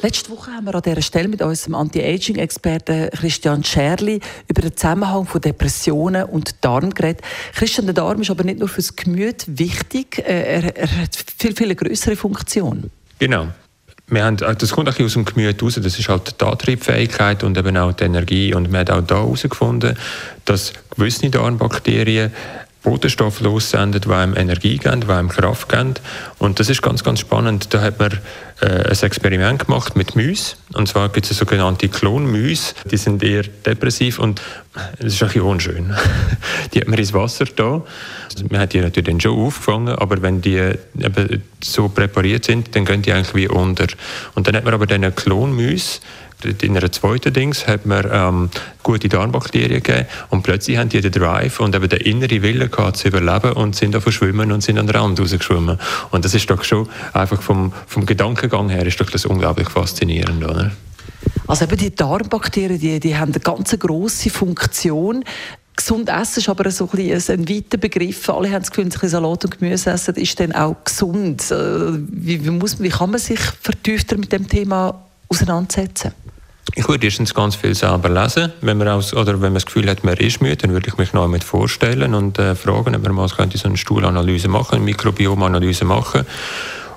Letzte Woche haben wir an dieser Stelle mit unserem Anti-Aging-Experten Christian Scherli über den Zusammenhang von Depressionen und Darm geredet. Christian, der Darm ist aber nicht nur fürs Gemüt wichtig, äh, er, er hat viel, viel größere Funktion. Genau. Wir haben, äh, das kommt auch aus dem Gemüt raus. Das ist halt die Antriebfähigkeit und eben auch die Energie. Und man hat auch da herausgefunden, dass gewisse Darmbakterien Botenstoffe lossenden, die einem Energie geben, die einem Kraft geben. Und das ist ganz, ganz spannend. Da hat man äh, ein Experiment gemacht mit Mäusen. Und zwar gibt es sogenannte Klonmäuse. Die sind eher depressiv und das ist ein bisschen unschön. die hat man ins Wasser da. Also man hat die natürlich dann schon aufgefangen, aber wenn die eben so präpariert sind, dann gehen die eigentlich wie unter. Und dann hat man aber diese Klonmäuse in einer zweiten Dings hat man ähm, gute Darmbakterien gegeben und plötzlich haben die den Drive und eben den inneren Willen gehabt, zu überleben und sind da verschwimmen und sind an den Rand rausgeschwommen. Und das ist doch schon einfach vom, vom Gedankengang her ist doch das unglaublich faszinierend, oder? Also eben die Darmbakterien, die, die haben eine ganz grosse Funktion. Gesund essen ist aber so ein, bisschen ein weiter Begriff. Alle haben das Gefühl, ein Salat und Gemüse essen ist dann auch gesund. Äh, wie, wie, muss, wie kann man sich vertiefter mit dem Thema auseinandersetzen? Ich würde erstens ganz viel selber lesen. Wenn man, aus, oder wenn man das Gefühl hat, man ist müde, dann würde ich mich noch mit vorstellen und äh, fragen, ob man mal so eine Stuhlanalyse machen, eine Mikrobiomanalyse machen.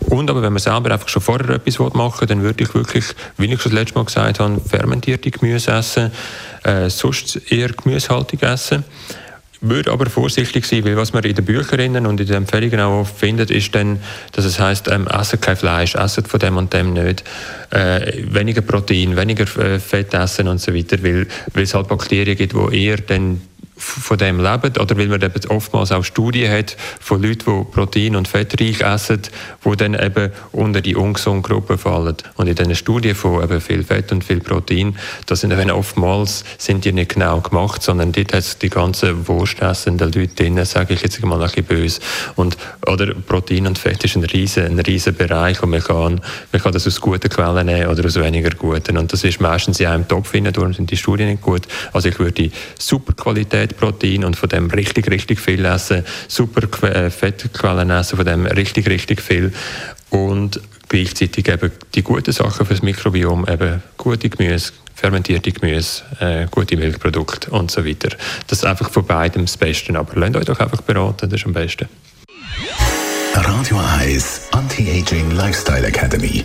Und aber wenn man selber einfach schon vorher etwas machen will, dann würde ich wirklich, wie ich schon das letzte Mal gesagt habe, fermentierte Gemüse essen, äh, sonst eher gemüsehaltig essen würde aber vorsichtig sein, weil was man in den Büchern und in den Empfehlungen auch oft findet, ist dann, dass es heißt, ähm, essen kein Fleisch, essen von dem und dem nicht, äh, weniger Protein, weniger äh, Fett essen und so weiter, weil, weil es halt Bakterien gibt, die eher dann von dem leben oder weil man eben oftmals auch Studien hat von Leuten, die Protein- und Fettreich essen, die dann eben unter die ungesunde Gruppe fallen. Und in diesen Studien von eben viel Fett und viel Protein, da sind eben oftmals sind die nicht genau gemacht, sondern dort hat es die ganzen wurstessenden Leute drin, sage ich jetzt mal ein bisschen böse. Und, oder Protein und Fett ist ein riesen, ein riesen Bereich und man kann, man kann das aus guten Quellen nehmen oder aus weniger guten. Und das ist meistens in einem Topf darum sind die Studien nicht gut. Also ich würde super Qualität Fettprotein und von dem richtig, richtig viel essen, super äh, Fettquellen essen, von dem richtig, richtig viel und gleichzeitig eben die guten Sachen fürs Mikrobiom, eben gute Gemüse, fermentierte Gemüse, äh, gute Milchprodukte und so weiter. Das ist einfach von beidem das Beste. Aber lasst euch doch einfach beraten, das ist am besten. Radio 1 Anti-Aging Lifestyle Academy